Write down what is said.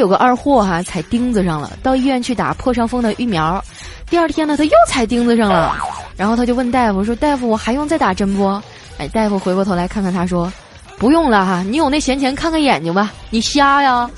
有个二货哈踩钉子上了到医院去打破伤风的疫苗。第二天呢他又踩钉子上了然后他就问大夫说大夫我还用再打针不？哎大夫回过头来看看他说不用了哈你有那闲钱看看眼睛吧你瞎呀。